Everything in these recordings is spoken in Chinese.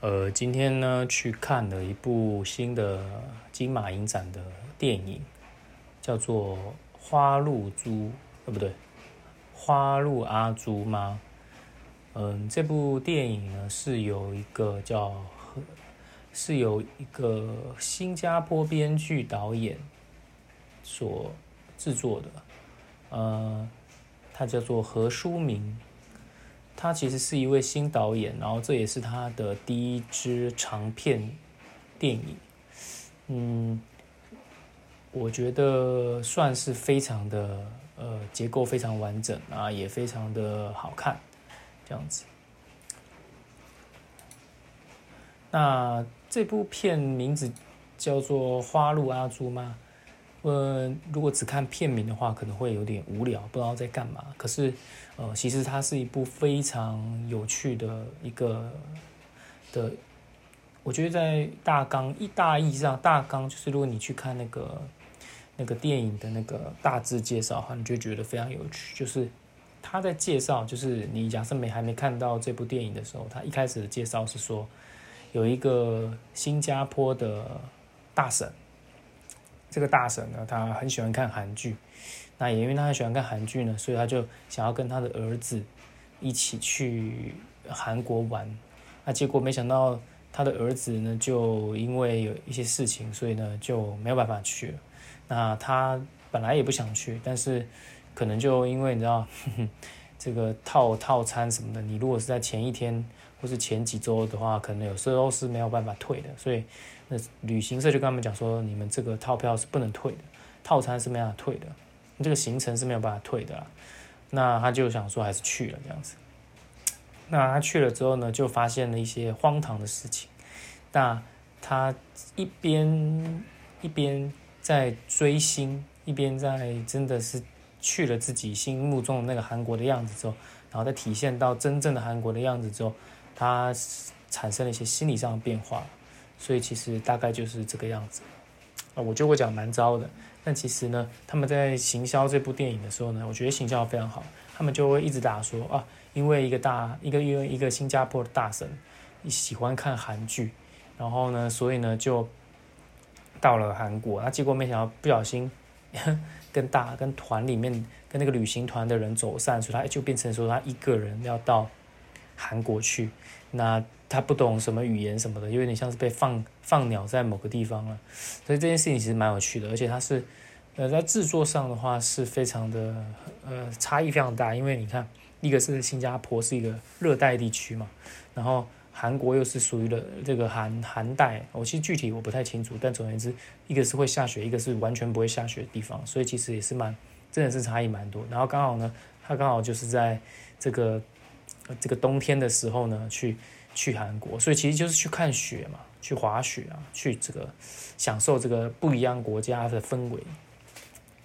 呃，今天呢去看了一部新的金马影展的电影，叫做《花露珠》，呃，不对，《花露阿珠》吗？嗯，这部电影呢是有一个叫，是有一个新加坡编剧导演所制作的，呃，他叫做何书明。他其实是一位新导演，然后这也是他的第一支长片电影。嗯，我觉得算是非常的呃结构非常完整啊，也非常的好看，这样子。那这部片名字叫做《花路阿朱》吗？呃，如果只看片名的话，可能会有点无聊，不知道在干嘛。可是，呃，其实它是一部非常有趣的一个的，我觉得在大纲一大意上，大纲就是如果你去看那个那个电影的那个大致介绍的话，你就觉得非常有趣。就是他在介绍，就是你假设没还没看到这部电影的时候，他一开始的介绍是说有一个新加坡的大婶。这个大婶呢，她很喜欢看韩剧，那也因为她很喜欢看韩剧呢，所以她就想要跟她的儿子一起去韩国玩。那结果没想到她的儿子呢，就因为有一些事情，所以呢就没有办法去了。那她本来也不想去，但是可能就因为你知道 这个套套餐什么的，你如果是在前一天或是前几周的话，可能有时候是没有办法退的，所以。那旅行社就跟他们讲说，你们这个套票是不能退的，套餐是没办法退的，这个行程是没有办法退的啦。那他就想说，还是去了这样子。那他去了之后呢，就发现了一些荒唐的事情。那他一边一边在追星，一边在真的是去了自己心目中的那个韩国的样子之后，然后再体现到真正的韩国的样子之后，他产生了一些心理上的变化。所以其实大概就是这个样子，啊，我觉得我讲蛮糟的，但其实呢，他们在行销这部电影的时候呢，我觉得行销非常好，他们就会一直打说啊，因为一个大一个因为一个新加坡的大神喜欢看韩剧，然后呢，所以呢就到了韩国，那结果没想到不小心 跟大跟团里面跟那个旅行团的人走散，所以他就变成说他一个人要到韩国去，那。他不懂什么语言什么的，有点像是被放放鸟在某个地方了，所以这件事情其实蛮有趣的，而且它是，呃，在制作上的话是非常的，呃，差异非常大，因为你看，一个是新加坡是一个热带地区嘛，然后韩国又是属于了这个寒寒带，我其实具体我不太清楚，但总而言之，一个是会下雪，一个是完全不会下雪的地方，所以其实也是蛮，真的是差异蛮多，然后刚好呢，他刚好就是在这个这个冬天的时候呢去。去韩国，所以其实就是去看雪嘛，去滑雪啊，去这个享受这个不一样国家的氛围。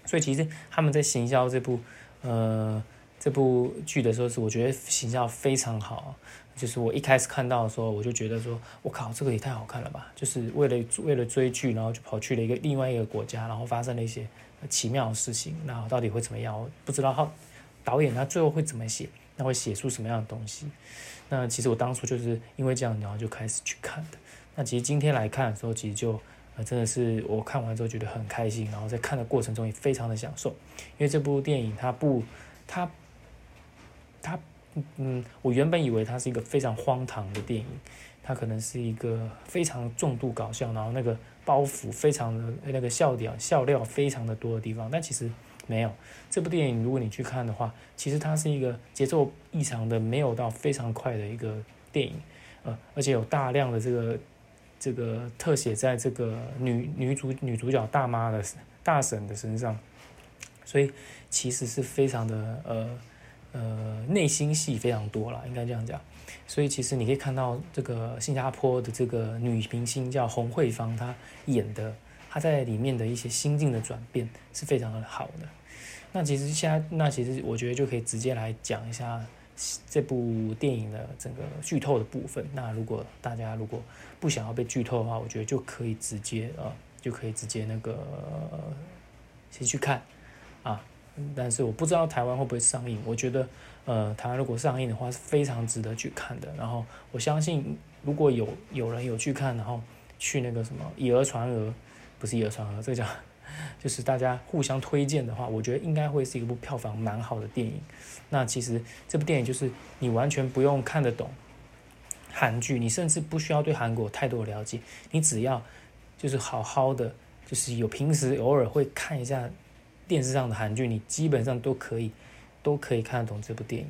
所以其实他们在行销这部呃这部剧的时候，是我觉得行销非常好。就是我一开始看到的时候，我就觉得说，我靠，这个也太好看了吧！就是为了为了追剧，然后就跑去了一个另外一个国家，然后发生了一些奇妙的事情。那到底会怎么样？我不知道他导演他最后会怎么写，那会写出什么样的东西？那其实我当初就是因为这样，然后就开始去看的。那其实今天来看的时候，其实就呃真的是我看完之后觉得很开心，然后在看的过程中也非常的享受。因为这部电影它不，它，它，嗯，我原本以为它是一个非常荒唐的电影，它可能是一个非常重度搞笑，然后那个包袱非常的那个笑点笑料非常的多的地方，但其实。没有这部电影，如果你去看的话，其实它是一个节奏异常的没有到非常快的一个电影，呃，而且有大量的这个这个特写在这个女女主女主角大妈的大婶的身上，所以其实是非常的呃呃内心戏非常多了，应该这样讲。所以其实你可以看到这个新加坡的这个女明星叫洪慧芳，她演的。他在里面的一些心境的转变是非常的好的。那其实现在，那其实我觉得就可以直接来讲一下这部电影的整个剧透的部分。那如果大家如果不想要被剧透的话，我觉得就可以直接呃，就可以直接那个先去看啊。但是我不知道台湾会不会上映。我觉得呃，台湾如果上映的话是非常值得去看的。然后我相信如果有有人有去看，然后去那个什么以讹传讹，不是以讹传讹，这个叫 就是大家互相推荐的话，我觉得应该会是一部票房蛮好的电影。那其实这部电影就是你完全不用看得懂韩剧，你甚至不需要对韩国太多的了解，你只要就是好好的，就是有平时偶尔会看一下电视上的韩剧，你基本上都可以都可以看得懂这部电影。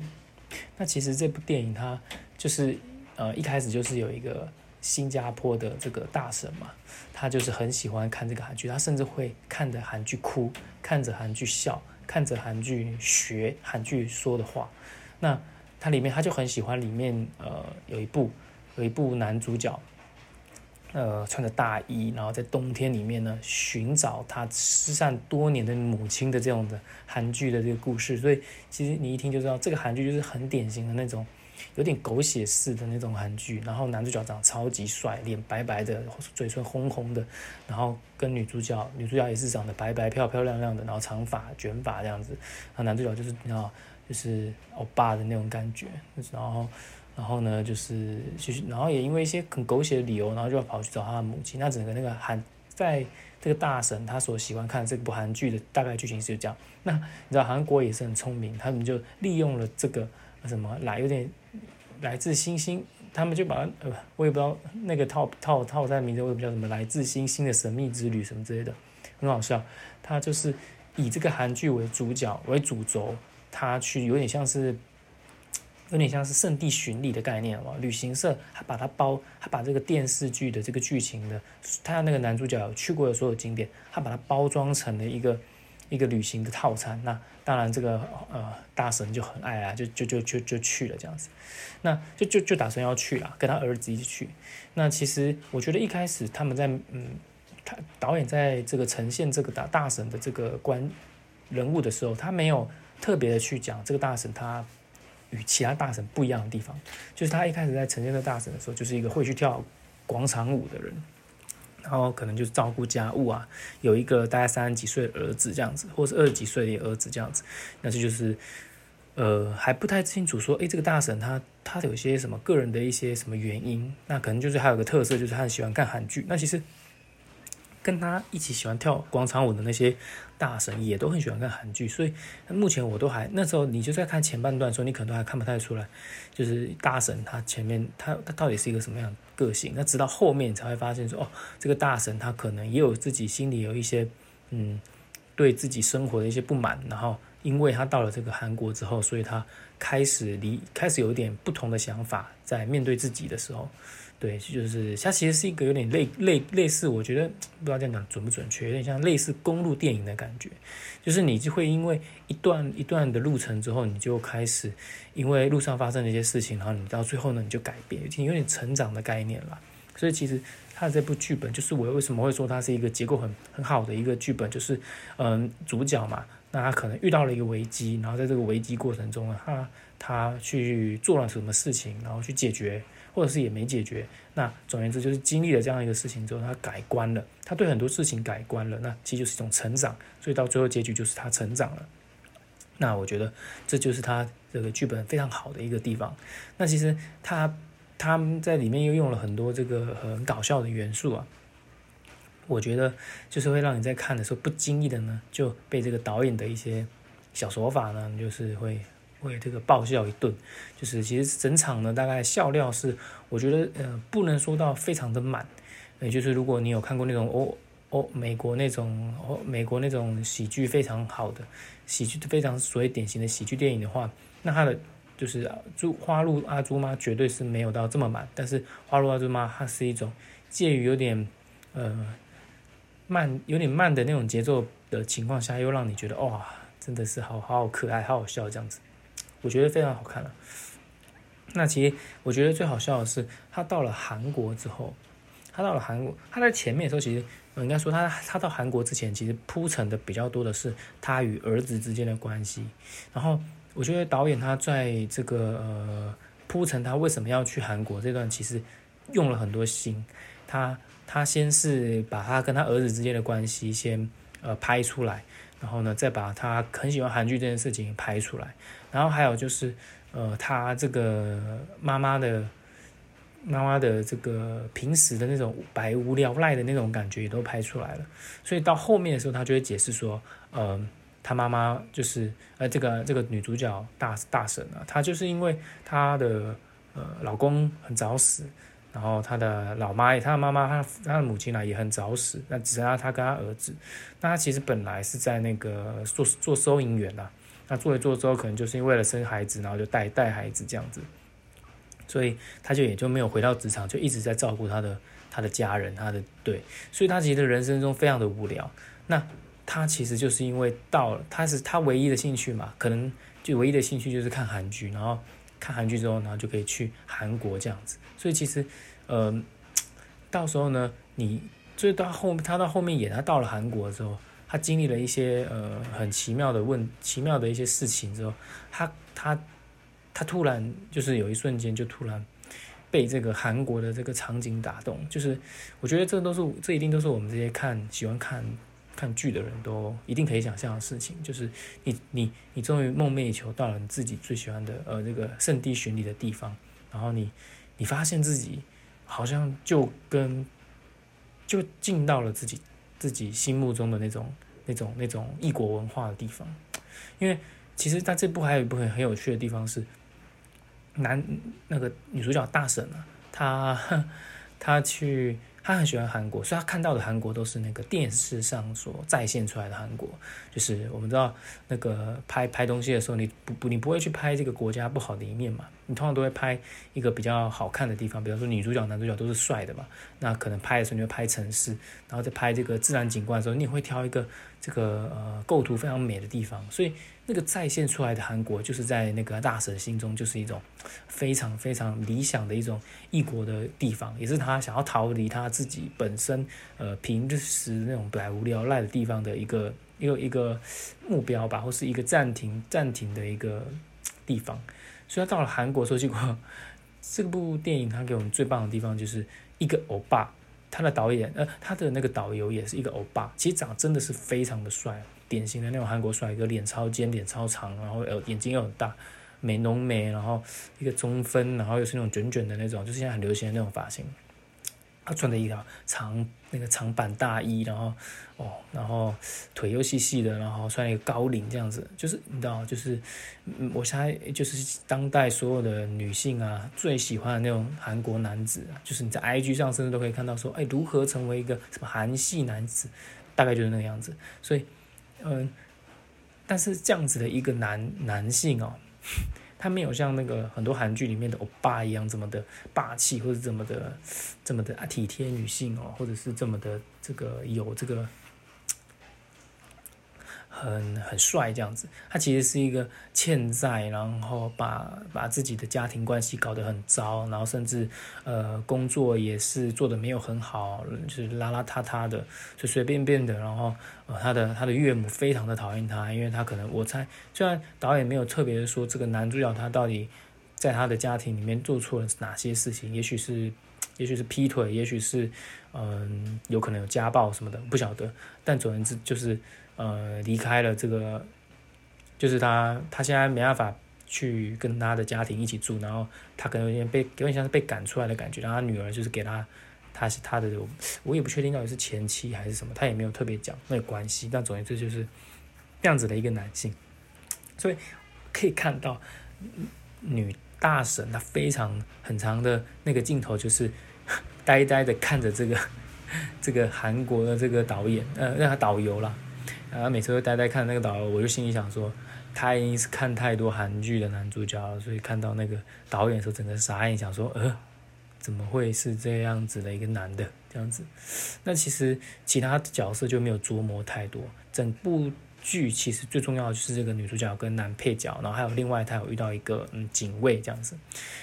那其实这部电影它就是呃一开始就是有一个新加坡的这个大神嘛，他就是很喜欢看这个韩剧，他甚至会看着韩剧哭，看着韩剧笑，看着韩剧学韩剧说的话。那他里面他就很喜欢里面呃有一部有一部男主角。呃，穿着大衣，然后在冬天里面呢，寻找他失散多年的母亲的这种的韩剧的这个故事，所以其实你一听就知道，这个韩剧就是很典型的那种，有点狗血式的那种韩剧。然后男主角长得超级帅，脸白白的，嘴唇红红的，然后跟女主角，女主角也是长得白白漂漂亮亮的，然后长发卷发这样子。然后男主角就是你知道，就是欧巴的那种感觉，然后。然后呢，就是就是，然后也因为一些很狗血的理由，然后就要跑去找他的母亲。那整个那个韩，在这个大神他所喜欢看这部韩剧的大概剧情是这样。那你知道韩国也是很聪明，他们就利用了这个什么来有点来自星星，他们就把呃我也不知道那个套套套餐名字，我也不知道什么来自星星的神秘之旅什么之类的，很好笑。他就是以这个韩剧为主角为主轴，他去有点像是。有点像是圣地巡礼的概念嘛，旅行社他把它包，他把这个电视剧的这个剧情的，他那个男主角去过的所有景点，他把它包装成了一个一个旅行的套餐。那当然这个呃大神就很爱啊，就就就就就去了这样子，那就就就打算要去了，跟他儿子一起去。那其实我觉得一开始他们在嗯，他导演在这个呈现这个大大神的这个关人物的时候，他没有特别的去讲这个大神他。与其他大神不一样的地方，就是他一开始在呈现这大神的时候，就是一个会去跳广场舞的人，然后可能就是照顾家务啊，有一个大概三十几岁的儿子这样子，或是二十几岁的儿子这样子，那这就是呃还不太清楚说，诶，这个大婶她她有些什么个人的一些什么原因，那可能就是还有个特色，就是她很喜欢看韩剧，那其实。跟他一起喜欢跳广场舞的那些大神也都很喜欢看韩剧，所以目前我都还那时候你就在看前半段的时候，你可能都还看不太出来，就是大神他前面他他到底是一个什么样的个性？那直到后面才会发现说，哦，这个大神他可能也有自己心里有一些嗯对自己生活的一些不满，然后因为他到了这个韩国之后，所以他开始离开始有一点不同的想法，在面对自己的时候。对，就是它其实是一个有点类类类似，我觉得不知道这样讲准不准确，有点像类似公路电影的感觉，就是你就会因为一段一段的路程之后，你就开始因为路上发生的一些事情，然后你到最后呢，你就改变，有点有点成长的概念了。所以其实它的这部剧本，就是我为什么会说它是一个结构很很好的一个剧本，就是嗯，主角嘛，那他可能遇到了一个危机，然后在这个危机过程中啊，他他去做了什么事情，然后去解决。或者是也没解决，那总而言之就是经历了这样一个事情之后，他改观了，他对很多事情改观了，那其实就是一种成长，所以到最后结局就是他成长了。那我觉得这就是他这个剧本非常好的一个地方。那其实他他们在里面又用了很多这个很搞笑的元素啊，我觉得就是会让你在看的时候不经意的呢就被这个导演的一些小手法呢，就是会。会这个爆笑一顿，就是其实整场呢，大概笑料是，我觉得呃不能说到非常的满，也就是如果你有看过那种哦哦美国那种哦美国那种喜剧非常好的喜剧非常所谓典型的喜剧电影的话，那它的就是猪花路阿朱妈绝对是没有到这么满，但是花路阿朱妈它是一种介于有点呃慢有点慢的那种节奏的情况下，又让你觉得哇真的是好好可爱好好笑这样子。我觉得非常好看了。那其实我觉得最好笑的是，他到了韩国之后，他到了韩国，他在前面的时候，其实应该说他他到韩国之前，其实铺陈的比较多的是他与儿子之间的关系。然后我觉得导演他在这个呃铺陈他为什么要去韩国这段，其实用了很多心。他他先是把他跟他儿子之间的关系先呃拍出来。然后呢，再把他很喜欢韩剧这件事情拍出来，然后还有就是，呃，他这个妈妈的妈妈的这个平时的那种百无聊赖的那种感觉也都拍出来了，所以到后面的时候，他就会解释说，呃，他妈妈就是呃这个这个女主角大大婶啊，她就是因为她的呃老公很早死，然后他的老妈，他的妈妈，他他的母亲呢也很早死，那只剩下他跟他儿子，那他其实本来是在那个做做收银员啦，那做一做之后，可能就是为了生孩子，然后就带带孩子这样子。所以他就也就没有回到职场，就一直在照顾他的他的家人，他的对，所以他其实人生中非常的无聊。那他其实就是因为到了，他是他唯一的兴趣嘛，可能就唯一的兴趣就是看韩剧，然后看韩剧之后，然后就可以去韩国这样子。所以其实，呃，到时候呢，你就到后他到后面演，他到了韩国之后，他经历了一些呃很奇妙的问奇妙的一些事情之后，他他。他突然就是有一瞬间就突然被这个韩国的这个场景打动，就是我觉得这都是这一定都是我们这些看喜欢看看剧的人都一定可以想象的事情，就是你你你终于梦寐以求到了你自己最喜欢的呃这个圣地巡礼的地方，然后你你发现自己好像就跟就进到了自己自己心目中的那种那种那种异国文化的地方，因为其实他这部还有一部分很有趣的地方是。男那个女主角大婶啊，她 她去，他很喜欢韩国，所以他看到的韩国都是那个电视上所再现出来的韩国。就是我们知道那个拍拍东西的时候，你不不你不会去拍这个国家不好的一面嘛？你通常都会拍一个比较好看的地方，比方说女主角男主角都是帅的嘛。那可能拍的时候你会拍城市，然后再拍这个自然景观的时候，你也会挑一个这个呃构图非常美的地方，所以。那个再现出来的韩国，就是在那个大婶心中，就是一种非常非常理想的一种异国的地方，也是他想要逃离他自己本身呃平时那种百无聊赖的地方的一个一个一个目标吧，或是一个暂停暂停的一个地方。所以他到了韩国时候，结果这部电影他给我们最棒的地方就是一个欧巴，他的导演呃他的那个导游也是一个欧巴，其实长得真的是非常的帅。典型的那种韩国帅哥，脸超尖，脸超长，然后呃眼睛又很大，美浓眉，然后一个中分，然后又是那种卷卷的那种，就是现在很流行的那种发型。他穿的一条长那个长版大衣，然后哦，然后腿又细细的，然后穿一个高领这样子，就是你知道，就是我现在就是当代所有的女性啊最喜欢的那种韩国男子，就是你在 IG 上甚至都可以看到说，哎，如何成为一个什么韩系男子，大概就是那个样子，所以。嗯，但是这样子的一个男男性哦，他没有像那个很多韩剧里面的欧巴一样这么的霸气，或者这么的这么的啊体贴女性哦，或者是这么的这个有这个。很很帅这样子，他其实是一个欠债，然后把把自己的家庭关系搞得很糟，然后甚至呃工作也是做的没有很好，就是邋邋遢遢的，随随便便的。然后呃他的他的岳母非常的讨厌他，因为他可能我猜，虽然导演没有特别的说这个男主角他到底在他的家庭里面做错了哪些事情，也许是也许是劈腿，也许是嗯有可能有家暴什么的，不晓得。但总而言之就是。呃，离开了这个，就是他，他现在没办法去跟他的家庭一起住，然后他可能有点被，有点像是被赶出来的感觉。然后他女儿就是给他，他是他的，我也不确定到底是前妻还是什么，他也没有特别讲那个关系。但总之就是这样子的一个男性，所以可以看到女大神她非常很长的那个镜头，就是呆呆的看着这个 这个韩国的这个导演，呃，让他导游了。然后每次都呆呆看那个导游，我就心里想说，他已经是看太多韩剧的男主角了，所以看到那个导演的时候，整个傻眼，想说，呃，怎么会是这样子的一个男的这样子？那其实其他角色就没有琢磨太多。整部剧其实最重要的就是这个女主角跟男配角，然后还有另外他有遇到一个嗯警卫这样子。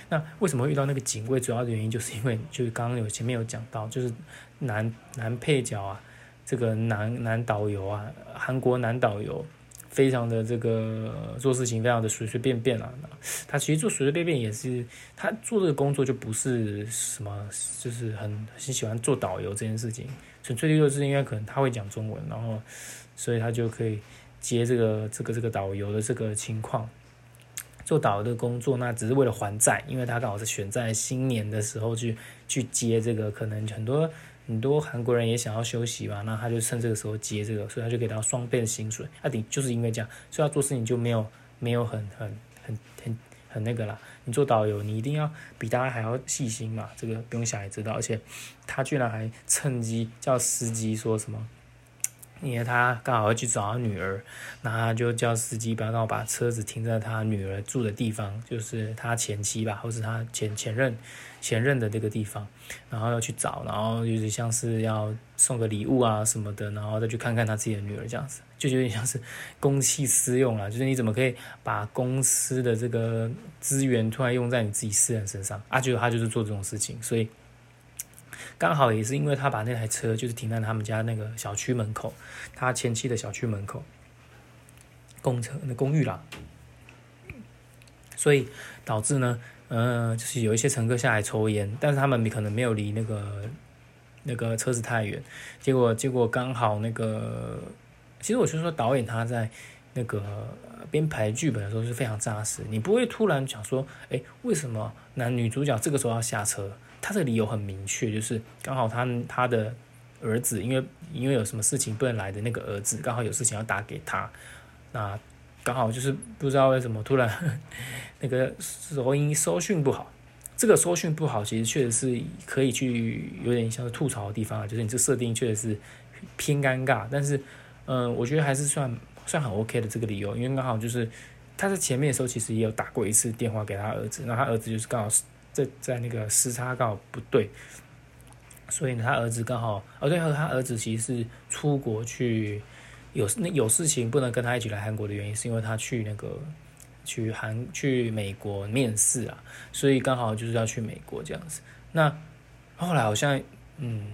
那为什么会遇到那个警卫？主要的原因就是因为就是刚刚有前面有讲到，就是男男配角啊。这个男男导游啊，韩国男导游，非常的这个做事情非常的随随便便啊。他其实做随随便便也是，他做这个工作就不是什么，就是很很喜欢做导游这件事情。纯粹就是因为可能他会讲中文，然后所以他就可以接这个这个这个导游的这个情况。做导游的工作，那只是为了还债，因为他刚好是选在新年的时候去去接这个，可能很多很多韩国人也想要休息吧，那他就趁这个时候接这个，所以他就给他双倍的薪水。他顶就是因为这样，所以他做事情就没有没有很很很很很那个啦。你做导游，你一定要比大家还要细心嘛，这个不用想也知道。而且他居然还趁机叫司机说什么。因为他刚好要去找他女儿，那他就叫司机不要让我把车子停在他女儿住的地方，就是他前妻吧，或是他前前任前任的这个地方，然后要去找，然后就是像是要送个礼物啊什么的，然后再去看看他自己的女儿这样子，就有点像是公器私用了，就是你怎么可以把公司的这个资源突然用在你自己私人身上？啊，就他就是做这种事情，所以。刚好也是因为他把那台车就是停在他们家那个小区门口，他前妻的小区门口，公车那公寓啦，所以导致呢，呃，就是有一些乘客下来抽烟，但是他们可能没有离那个那个车子太远，结果结果刚好那个，其实我就说导演他在那个编排剧本的时候是非常扎实，你不会突然想说，哎，为什么男女主角这个时候要下车？他的理由很明确，就是刚好他他的儿子，因为因为有什么事情不能来的那个儿子，刚好有事情要打给他，那刚好就是不知道为什么突然 那个收音收讯不好，这个收讯不好，其实确实是可以去有点像是吐槽的地方啊，就是你这设定确实是偏尴尬，但是嗯，我觉得还是算算很 OK 的这个理由，因为刚好就是他在前面的时候其实也有打过一次电话给他儿子，那他儿子就是刚好是。在在那个时差刚好不对，所以呢，他儿子刚好，哦对，和他儿子其实是出国去有那有事情不能跟他一起来韩国的原因，是因为他去那个去韩去美国面试啊，所以刚好就是要去美国这样子。那后来好像，嗯，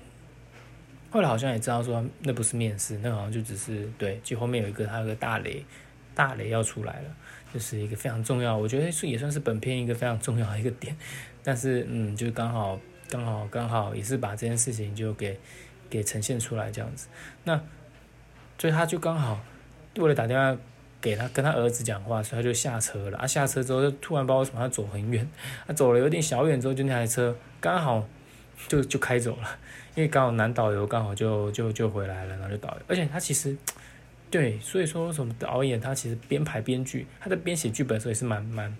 后来好像也知道说那不是面试，那好像就只是对，就后面有一个他有个大雷，大雷要出来了。就是一个非常重要，我觉得是也算是本片一个非常重要的一个点，但是嗯，就刚好刚好刚好也是把这件事情就给给呈现出来这样子，那所以他就刚好为了打电话给他跟他儿子讲话，所以他就下车了。啊，下车之后就突然不知道什么他走很远，他走了有点小远之后，就那台车刚好就就开走了，因为刚好男导游刚好就就就回来了，然后就导游，而且他其实。对，所以说什么导演他其实编排编剧，他在编写剧本的时候也是蛮蛮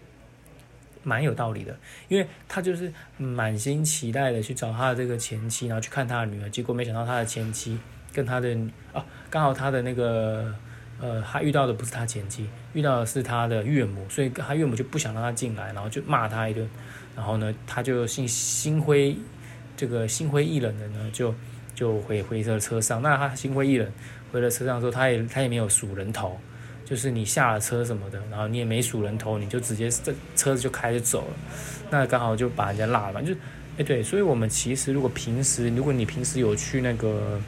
蛮有道理的，因为他就是满心期待的去找他的这个前妻，然后去看他的女儿，结果没想到他的前妻跟他的哦，刚好他的那个呃，他遇到的不是他前妻，遇到的是他的岳母，所以他岳母就不想让他进来，然后就骂他一顿，然后呢，他就心心灰，这个心灰意冷的呢，就就回回这车上，那他心灰意冷。回了车上之后，他也他也没有数人头，就是你下了车什么的，然后你也没数人头，你就直接这车子就开着走了，那刚好就把人家落了，就，哎对，所以我们其实如果平时如果你平时有去那个，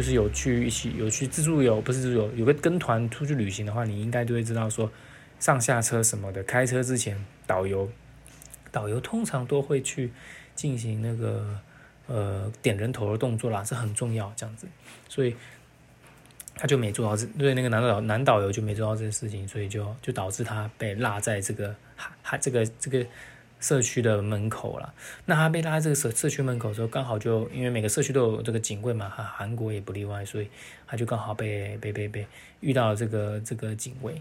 就是有去一起有去自助游，不是自助游，有个跟团出去旅行的话，你应该都会知道说上下车什么的，开车之前导游导游通常都会去进行那个呃点人头的动作啦，是很重要这样子，所以。他就没做到这，对那个男导男导游就没做到这个事情，所以就就导致他被落在这个还还这个这个社区的门口了。那他被拉这个社社区门口的时候，刚好就因为每个社区都有这个警卫嘛，韩韩国也不例外，所以他就刚好被被被被遇到这个这个警卫，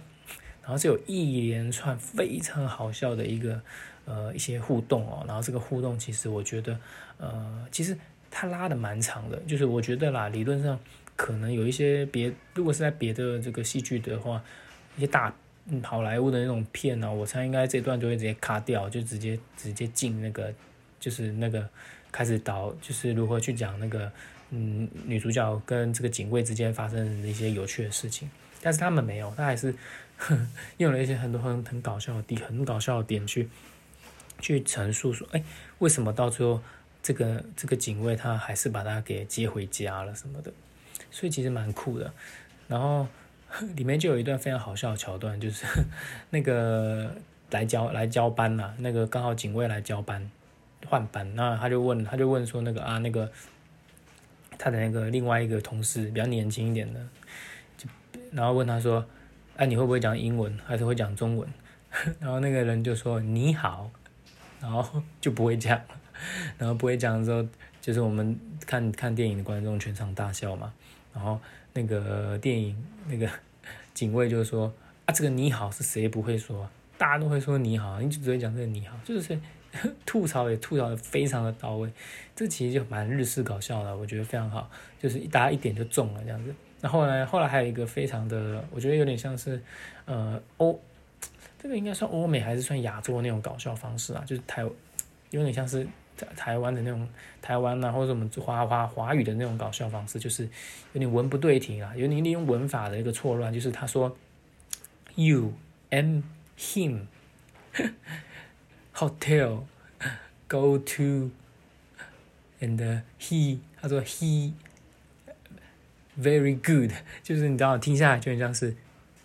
然后是有一连串非常好笑的一个呃一些互动哦，然后这个互动其实我觉得呃其实他拉的蛮长的，就是我觉得啦，理论上。可能有一些别，如果是在别的这个戏剧的话，一些大好莱坞的那种片呢，我猜应该这段就会直接卡掉，就直接直接进那个，就是那个开始导，就是如何去讲那个嗯女主角跟这个警卫之间发生的一些有趣的事情。但是他们没有，他还是 用了一些很多很很搞笑的点，很搞笑的点去去陈述说，哎，为什么到最后这个这个警卫他还是把他给接回家了什么的。所以其实蛮酷的，然后 里面就有一段非常好笑的桥段，就是 那个来交来交班嘛，那个刚好警卫来交班换班，那他就问他就问说那个啊那个他的那个另外一个同事比较年轻一点的，就然后问他说，哎你会不会讲英文还是会讲中文？然后那个人就说你好，然后就不会讲，然后不会讲的时候，就是我们看看电影的观众全场大笑嘛。然后那个电影那个 警卫就说啊，这个你好是谁不会说？大家都会说你好，你就只会讲这个你好，就是 吐槽也吐槽的非常的到位。这其实就蛮日式搞笑的，我觉得非常好，就是大家一点就中了这样子。那后来后来还有一个非常的，我觉得有点像是呃欧。这个应该算欧美还是算亚洲那种搞笑方式啊？就是台，有点像是台台湾的那种台湾啊，或者我们华华华语的那种搞笑方式，就是有点文不对题啊，有点利用文法的一个错乱。就是他说，You and him hotel go to and he，他说 he very good，就是你知道听下来就很像是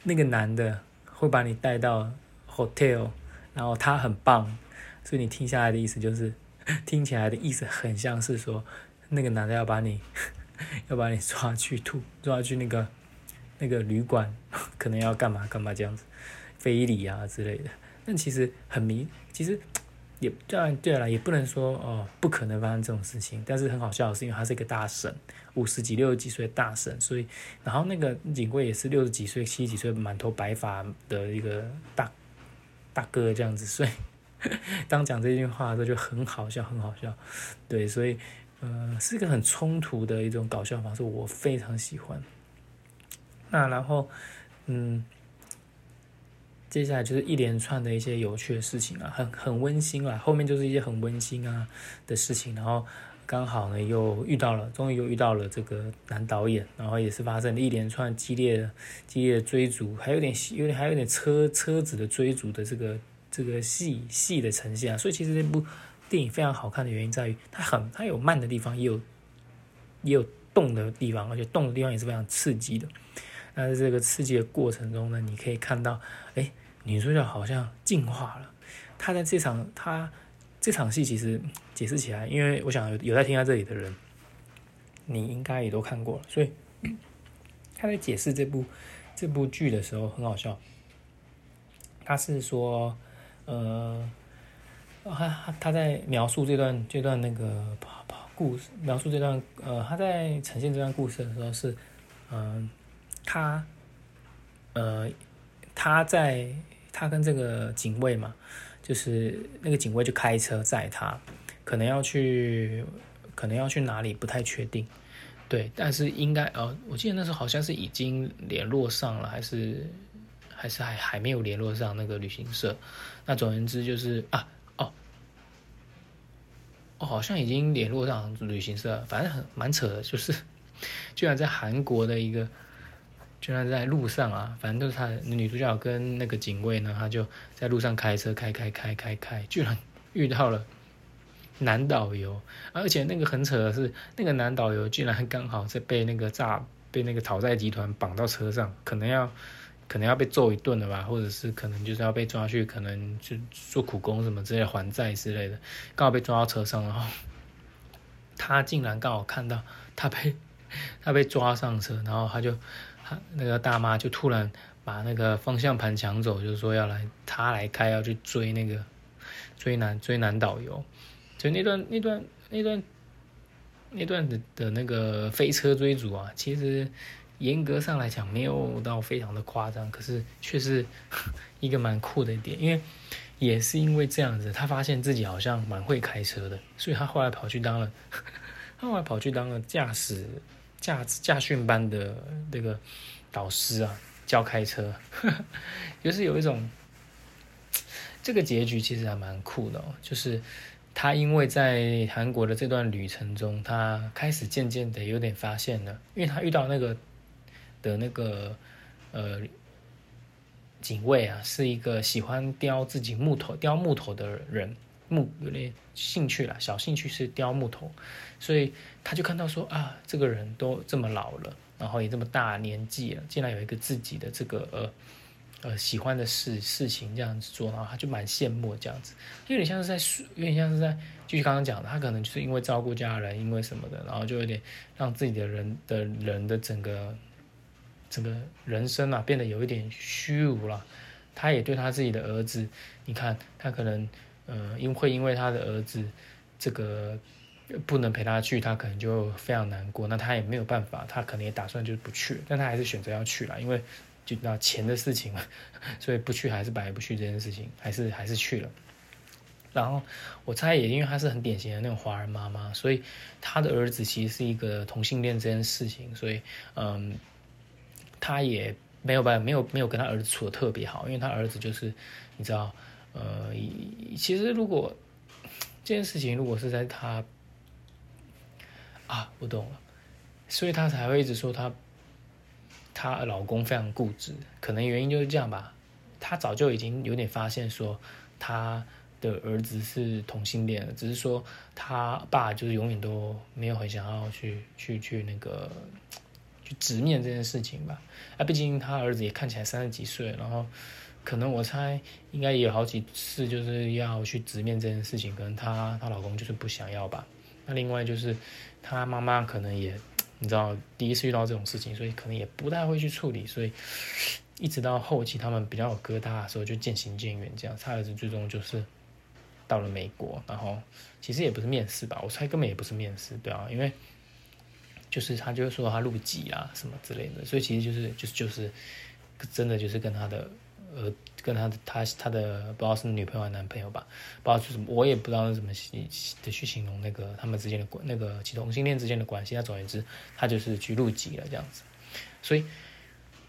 那个男的会把你带到。hotel，然后他很棒，所以你听下来的意思就是，听起来的意思很像是说，那个男的要把你，要把你抓去吐，抓去那个那个旅馆，可能要干嘛干嘛这样子，非礼啊之类的。但其实很明，其实也当然对了，也不能说哦不可能发生这种事情。但是很好笑的是，因为他是一个大神，五十几六十几岁的大神，所以然后那个警卫也是六十几岁七十几岁满头白发的一个大。大哥这样子，所以 当讲这句话的时候就很好笑，很好笑。对，所以呃是一个很冲突的一种搞笑方式，我非常喜欢。那然后嗯，接下来就是一连串的一些有趣的事情啊，很很温馨啊，后面就是一些很温馨啊的事情，然后。刚好呢，又遇到了，终于又遇到了这个男导演，然后也是发生了一连串激烈的、激烈的追逐，还有点、有点、还有点车车子的追逐的这个这个戏戏的呈现啊。所以其实这部电影非常好看的原因在于，它很它有慢的地方，也有也有动的地方，而且动的地方也是非常刺激的。那在这个刺激的过程中呢，你可以看到，哎，女主角好像进化了。她在这场她。这场戏其实解释起来，因为我想有在听到这里的人，你应该也都看过了，所以他在解释这部这部剧的时候很好笑。他是说，呃，他他在描述这段这段那个跑跑故事，描述这段呃他在呈现这段故事的时候是，嗯，他呃他在他跟这个警卫嘛。就是那个警卫就开车载他，可能要去，可能要去哪里不太确定，对，但是应该呃，我记得那时候好像是已经联络上了，还是还是还还没有联络上那个旅行社。那总而言之就是啊，哦，哦，好像已经联络上旅行社，反正很蛮扯的，就是 居然在韩国的一个。居然在路上啊，反正都是他女主角跟那个警卫呢，他就在路上开车开开开开开，居然遇到了男导游，而且那个很扯的是，那个男导游居然刚好在被那个诈被那个讨债集团绑到车上，可能要可能要被揍一顿了吧，或者是可能就是要被抓去，可能就做苦工什么之类的还债之类的，刚好被抓到车上，然后 他竟然刚好看到他被 他被抓上车，然后他就。他那个大妈就突然把那个方向盘抢走，就是说要来他来开，要去追那个追男追男导游。就那段那段那段那段的的那个飞车追逐啊，其实严格上来讲没有到非常的夸张，可是却是一个蛮酷的点。因为也是因为这样子，他发现自己好像蛮会开车的，所以他后来跑去当了，他后来跑去当了驾驶。驾驾训班的那个导师啊，教开车，就是有一种这个结局其实还蛮酷的哦。就是他因为在韩国的这段旅程中，他开始渐渐的有点发现了，因为他遇到那个的那个呃警卫啊，是一个喜欢雕自己木头、雕木头的人。木有点兴趣啦，小兴趣是雕木头，所以他就看到说啊，这个人都这么老了，然后也这么大年纪了，竟然有一个自己的这个呃呃喜欢的事事情这样子做，然后他就蛮羡慕这样子，有点像是在有点像是在继续刚刚讲的，他可能就是因为照顾家人，因为什么的，然后就有点让自己的人的人的整个整个人生啊变得有一点虚无了。他也对他自己的儿子，你看他可能呃因会因为他的儿子这个不能陪他去，他可能就非常难过。那他也没有办法，他可能也打算就不去，但他还是选择要去了，因为就那钱的事情嘛，所以不去还是白不去这件事情，还是还是去了。然后我猜也因为他是很典型的那种华人妈妈，所以他的儿子其实是一个同性恋这件事情，所以嗯，他也没有办，没有没有跟他儿子处的特别好，因为他儿子就是你知道，呃，其实如果这件事情如果是在他啊，我懂了，所以他才会一直说他他老公非常固执，可能原因就是这样吧，他早就已经有点发现说他。的儿子是同性恋了，只是说他爸就是永远都没有很想要去去去那个去直面这件事情吧。啊，毕竟他儿子也看起来三十几岁，然后可能我猜应该也有好几次就是要去直面这件事情，可能她她老公就是不想要吧。那另外就是她妈妈可能也你知道第一次遇到这种事情，所以可能也不太会去处理，所以一直到后期他们比较有疙瘩的时候就渐行渐远，这样他儿子最终就是。到了美国，然后其实也不是面试吧，我猜根本也不是面试，对啊，因为就是他就是说他入籍啊什么之类的，所以其实就是就是就是真的就是跟他的呃跟他的他他的不知道是女朋友还是男朋友吧，不知道是什么，我也不知道怎么的去形容那个他们之间的关那个其同性恋之间的关系。那总而言之，他就是去入籍了这样子，所以。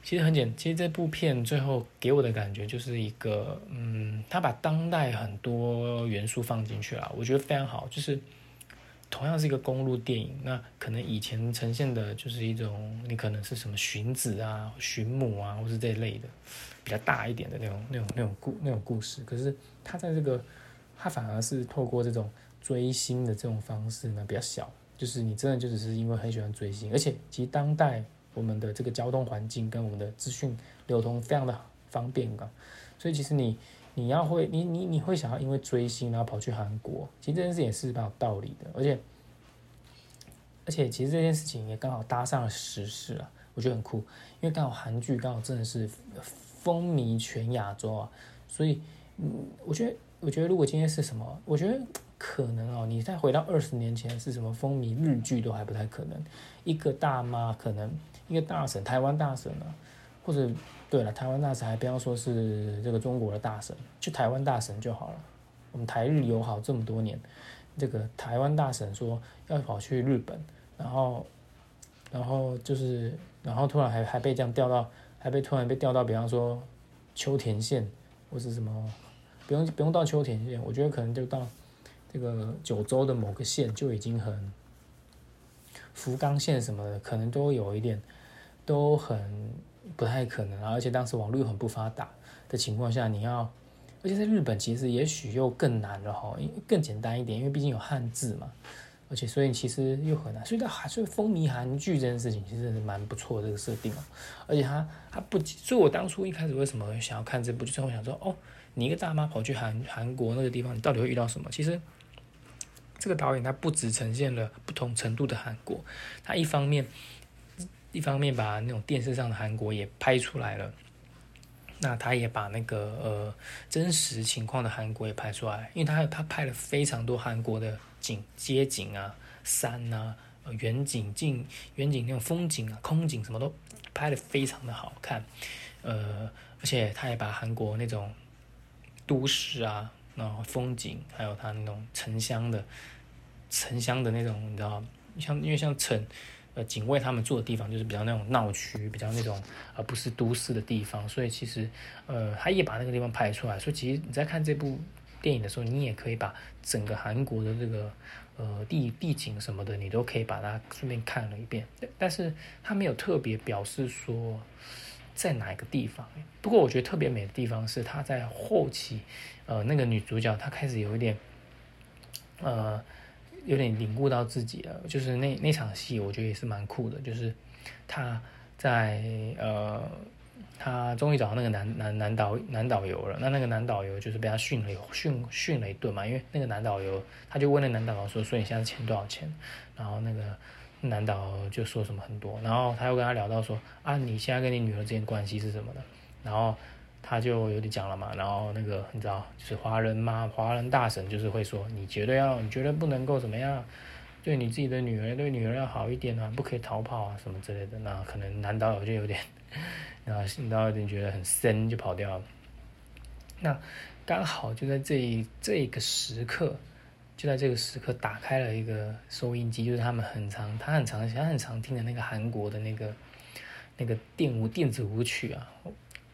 其实很简，其实这部片最后给我的感觉就是一个，嗯，他把当代很多元素放进去了，我觉得非常好。就是同样是一个公路电影，那可能以前呈现的就是一种，你可能是什么寻子啊、寻母啊，或是这一类的比较大一点的那种、那种、那种故那种故事。可是他在这个，他反而是透过这种追星的这种方式呢，比较小，就是你真的就只是因为很喜欢追星，而且其实当代。我们的这个交通环境跟我们的资讯流通非常的方便啊，所以其实你你要会你你你会想要因为追星然后跑去韩国，其实这件事也是蛮有道理的，而且而且其实这件事情也刚好搭上了时事啊，我觉得很酷，因为刚好韩剧刚好真的是风靡全亚洲啊，所以嗯，我觉得我觉得如果今天是什么，我觉得。可能哦，你再回到二十年前是什么风靡日剧都还不太可能。一个大妈可能一个大神，台湾大神啊，或者对了，台湾大神还不要说是这个中国的大神，就台湾大神就好了。我们台日友好这么多年，这个台湾大神说要跑去日本，然后然后就是然后突然还还被这样调到，还被突然被调到，比方说秋田县或是什么，不用不用到秋田县，我觉得可能就到。这个九州的某个县就已经很，福冈县什么的可能都有一点，都很不太可能啊！而且当时网络很不发达的情况下，你要，而且在日本其实也许又更难了哈，因为更简单一点，因为毕竟有汉字嘛，而且所以其实又很难，所以它还是风靡韩剧这件事情其实是蛮不错这个设定哦，而且它它不，所以我当初一开始为什么想要看这部，就是我想说哦，你一个大妈跑去韩韩国那个地方，你到底会遇到什么？其实。这个导演他不只呈现了不同程度的韩国，他一方面一方面把那种电视上的韩国也拍出来了，那他也把那个呃真实情况的韩国也拍出来，因为他他拍了非常多韩国的景街景啊、山啊、远景近远景那种风景啊、空景什么都拍的非常的好看，呃，而且他也把韩国那种都市啊、然后风景，还有他那种城乡的。城乡的那种，你知道，像因为像城，呃，警卫他们住的地方就是比较那种闹区，比较那种而不是都市的地方，所以其实，呃，他也把那个地方拍出来。所以其实你在看这部电影的时候，你也可以把整个韩国的这个呃地地景什么的，你都可以把它顺便看了一遍。但是他没有特别表示说在哪一个地方。不过我觉得特别美的地方是他在后期，呃，那个女主角她开始有一点，呃。有点领悟到自己了，就是那那场戏，我觉得也是蛮酷的。就是他在呃，他终于找到那个男男男导男导游了。那那个男导游就是被他训了训训了一顿嘛，因为那个男导游他就问那男导游说：“说你现在欠多少钱？”然后那个男导就说什么很多。然后他又跟他聊到说：“啊，你现在跟你女儿之间关系是什么的？”然后他就有点讲了嘛，然后那个你知道，就是华人嘛，华人大神就是会说，你绝对要，你绝对不能够怎么样，对你自己的女儿，对女儿要好一点啊，不可以逃跑啊什么之类的。那可能男导友就有点，然后男导有点觉得很深，就跑掉了。那刚好就在这这个时刻，就在这个时刻打开了一个收音机，就是他们很常，他很常，他很常听的那个韩国的那个那个电舞电子舞曲啊。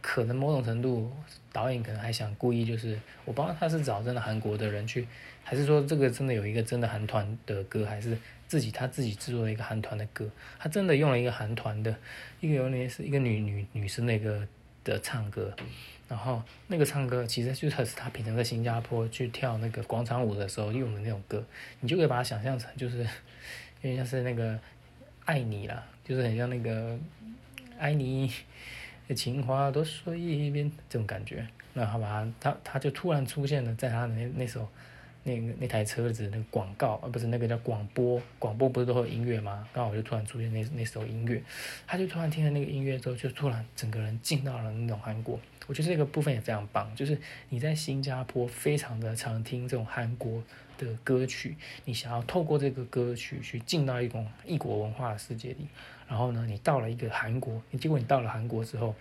可能某种程度，导演可能还想故意就是，我不知道他是找真的韩国的人去，还是说这个真的有一个真的韩团的歌，还是自己他自己制作的一个韩团的歌，他真的用了一个韩团的，一个有点是一个女女女生那个的唱歌，然后那个唱歌其实就是他平常在新加坡去跳那个广场舞的时候用的那种歌，你就可以把它想象成就是有点像是那个爱你啦，就是很像那个爱你。情话都说一遍，这种感觉，那好吧，他他就突然出现了，在他的那那首那那台车子那个广告，而不是那个叫广播，广播不是都有音乐吗？刚好就突然出现那那首音乐，他就突然听了那个音乐之后，就突然整个人进到了那种韩国。我觉得这个部分也非常棒，就是你在新加坡非常的常听这种韩国的歌曲，你想要透过这个歌曲去进到一种异国文化的世界里。然后呢，你到了一个韩国，结果你到了韩国之后，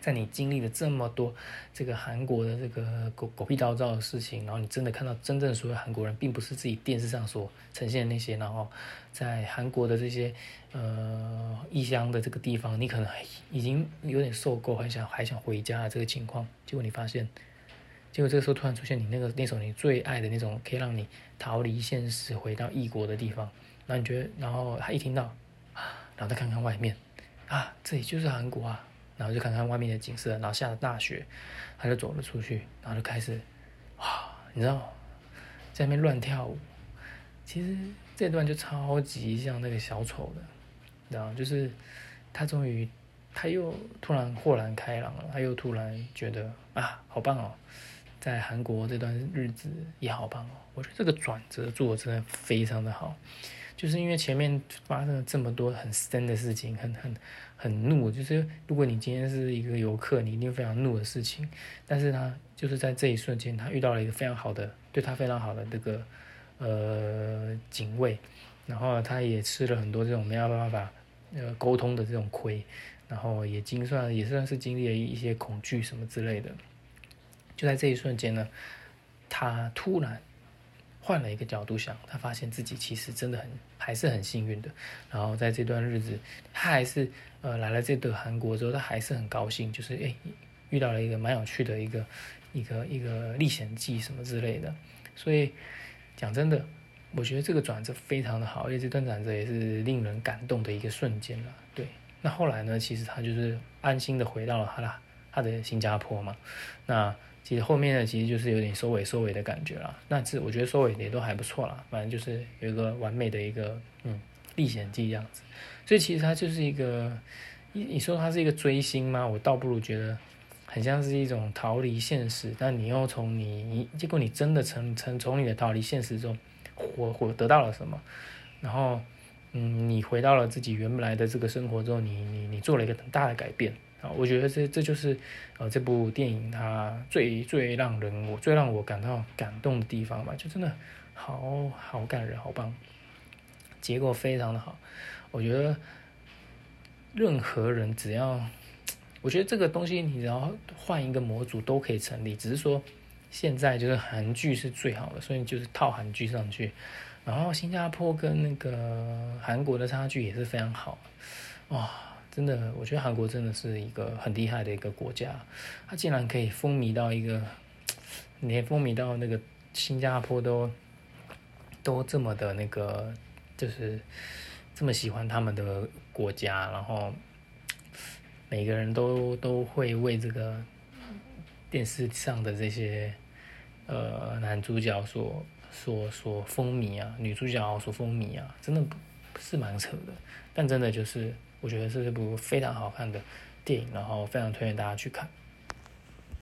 在你经历了这么多这个韩国的这个狗狗屁叨叨的事情，然后你真的看到真正所有韩国人，并不是自己电视上所呈现的那些，然后在韩国的这些呃异乡的这个地方，你可能已经有点受够，还想还想回家这个情况，结果你发现，结果这个时候突然出现你那个那首你最爱的那种，可以让你逃离现实，回到异国的地方，然后你觉得，然后他一听到。然后再看看外面，啊，这里就是韩国啊。然后就看看外面的景色，然后下了大雪，他就走了出去，然后就开始，哇，你知道，在那边乱跳舞。其实这段就超级像那个小丑的，然后就是他终于，他又突然豁然开朗了，他又突然觉得啊，好棒哦，在韩国这段日子也好棒哦。我觉得这个转折做的真的非常的好。就是因为前面发生了这么多很深的事情，很很很怒。就是如果你今天是一个游客，你一定非常怒的事情。但是他就是在这一瞬间，他遇到了一个非常好的，对他非常好的这个呃警卫，然后他也吃了很多这种没有办法呃沟通的这种亏，然后也经算也算是经历了一些恐惧什么之类的。就在这一瞬间呢，他突然。换了一个角度想，他发现自己其实真的很还是很幸运的。然后在这段日子，他还是呃来了这个韩国之后，他还是很高兴，就是诶遇到了一个蛮有趣的一个一个一个历险记什么之类的。所以讲真的，我觉得这个转折非常的好，因为这段转折也是令人感动的一个瞬间了。对，那后来呢，其实他就是安心的回到了他的他的新加坡嘛。那其实后面呢，其实就是有点收尾收尾的感觉了。那是我觉得收尾也都还不错啦，反正就是有一个完美的一个嗯历险记这样子。所以其实它就是一个，你你说它是一个追星吗？我倒不如觉得很像是一种逃离现实。但你又从你你结果你真的从从从你的逃离现实中获获得到了什么？然后嗯，你回到了自己原本来的这个生活之后，你你你做了一个很大的改变。啊，我觉得这这就是，呃，这部电影它最最让人我最让我感到感动的地方吧，就真的好好感人，好棒，结果非常的好。我觉得任何人只要，我觉得这个东西你只要换一个模组都可以成立，只是说现在就是韩剧是最好的，所以就是套韩剧上去，然后新加坡跟那个韩国的差距也是非常好，哇。真的，我觉得韩国真的是一个很厉害的一个国家，它竟然可以风靡到一个，连风靡到那个新加坡都都这么的那个，就是这么喜欢他们的国家，然后每个人都都会为这个电视上的这些呃男主角所所所风靡啊，女主角所风靡啊，真的不是蛮扯的，但真的就是。我觉得是一部非常好看的电影，然后非常推荐大家去看。